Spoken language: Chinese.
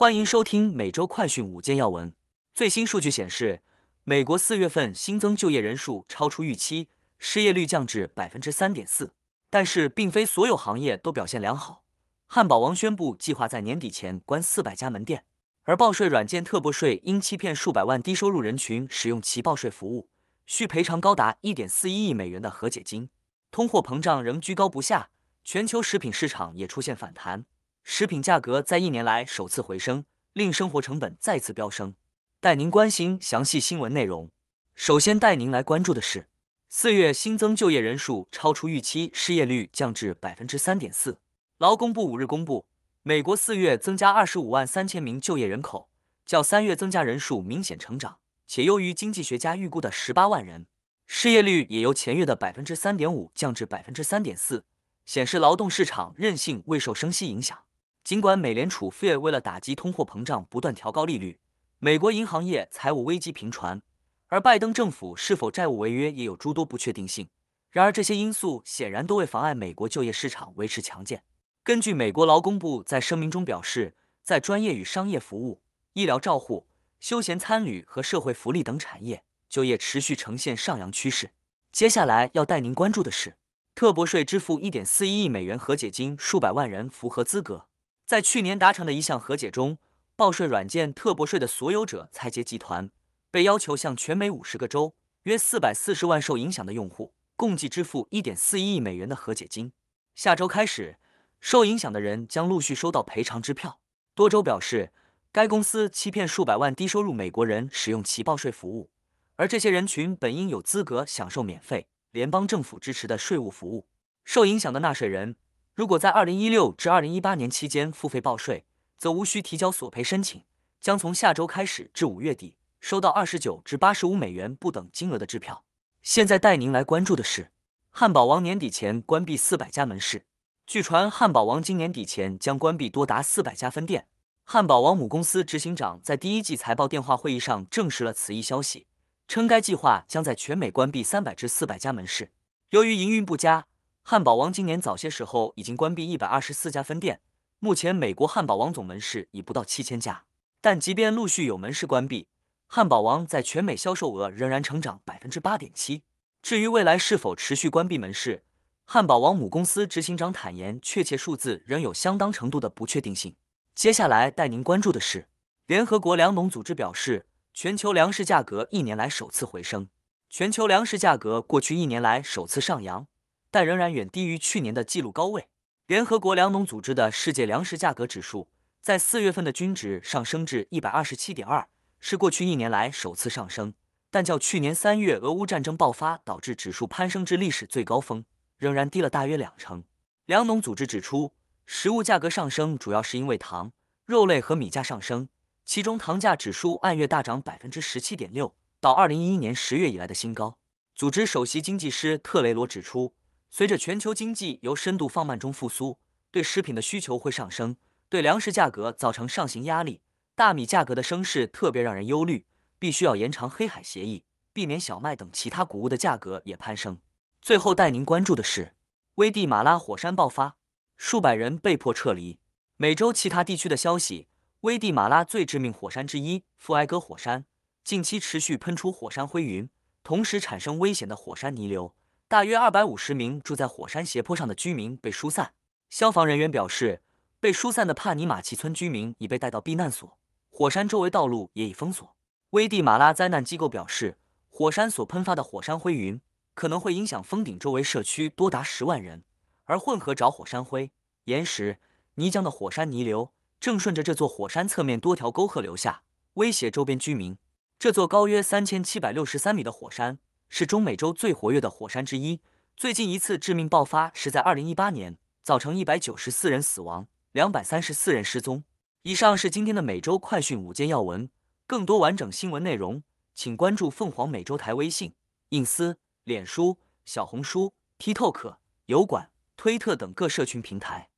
欢迎收听每周快讯五件要闻。最新数据显示，美国四月份新增就业人数超出预期，失业率降至百分之三点四。但是，并非所有行业都表现良好。汉堡王宣布计划在年底前关四百家门店，而报税软件特拨税因欺骗数百万低收入人群使用其报税服务，需赔偿高达一点四一亿美元的和解金。通货膨胀仍居高不下，全球食品市场也出现反弹。食品价格在一年来首次回升，令生活成本再次飙升。带您关心详细新闻内容。首先带您来关注的是，四月新增就业人数超出预期，失业率降至百分之三点四。劳工部五日公布，美国四月增加二十五万三千名就业人口，较三月增加人数明显成长，且优于经济学家预估的十八万人。失业率也由前月的百分之三点五降至百分之三点四，显示劳动市场韧性未受升息影响。尽管美联储 Fed 为了打击通货膨胀，不断调高利率，美国银行业财务危机频传，而拜登政府是否债务违约也有诸多不确定性。然而，这些因素显然都未妨碍美国就业市场维持强健。根据美国劳工部在声明中表示，在专业与商业服务、医疗照护、休闲参旅和社会福利等产业，就业持续呈现上扬趋势。接下来要带您关注的是，特拨税支付一点四一亿美元和解金，数百万人符合资格。在去年达成的一项和解中，报税软件特拨税的所有者财杰集团被要求向全美五十个州约四百四十万受影响的用户共计支付一点四一亿美元的和解金。下周开始，受影响的人将陆续收到赔偿支票。多州表示，该公司欺骗数百万低收入美国人使用其报税服务，而这些人群本应有资格享受免费、联邦政府支持的税务服务。受影响的纳税人。如果在二零一六至二零一八年期间付费报税，则无需提交索赔申请，将从下周开始至五月底收到二十九至八十五美元不等金额的支票。现在带您来关注的是，汉堡王年底前关闭四百家门市。据传，汉堡王今年底前将关闭多达四百家分店。汉堡王母公司执行长在第一季财报电话会议上证实了此一消息，称该计划将在全美关闭三百至四百家门市。由于营运不佳。汉堡王今年早些时候已经关闭一百二十四家分店，目前美国汉堡王总门市已不到七千家。但即便陆续有门市关闭，汉堡王在全美销售额仍然成长百分之八点七。至于未来是否持续关闭门市，汉堡王母公司执行长坦言，确切数字仍有相当程度的不确定性。接下来带您关注的是，联合国粮农组织表示，全球粮食价格一年来首次回升，全球粮食价格过去一年来首次上扬。但仍然远低于去年的纪录高位。联合国粮农组织的世界粮食价格指数在四月份的均值上升至一百二十七点二，是过去一年来首次上升，但较去年三月俄乌战争爆发导致指数攀升至历史最高峰，仍然低了大约两成。粮农组织指出，食物价格上升主要是因为糖、肉类和米价上升，其中糖价指数按月大涨百分之十七点六，到二零一一年十月以来的新高。组织首席经济师特雷罗指出。随着全球经济由深度放慢中复苏，对食品的需求会上升，对粮食价格造成上行压力。大米价格的升势特别让人忧虑，必须要延长黑海协议，避免小麦等其他谷物的价格也攀升。最后带您关注的是，危地马拉火山爆发，数百人被迫撤离。美洲其他地区的消息：危地马拉最致命火山之一富埃戈火山，近期持续喷出火山灰云，同时产生危险的火山泥流。大约二百五十名住在火山斜坡上的居民被疏散。消防人员表示，被疏散的帕尼马奇村居民已被带到避难所，火山周围道路也已封锁。危地马拉灾难机构表示，火山所喷发的火山灰云可能会影响峰顶周围社区多达十万人，而混合着火山灰、岩石、泥浆的火山泥流正顺着这座火山侧面多条沟壑流下，威胁周边居民。这座高约三千七百六十三米的火山。是中美洲最活跃的火山之一。最近一次致命爆发是在二零一八年，造成一百九十四人死亡，两百三十四人失踪。以上是今天的美洲快讯五件要闻。更多完整新闻内容，请关注凤凰美洲台微信、隐私、脸书、小红书、TikTok、油管、推特等各社群平台。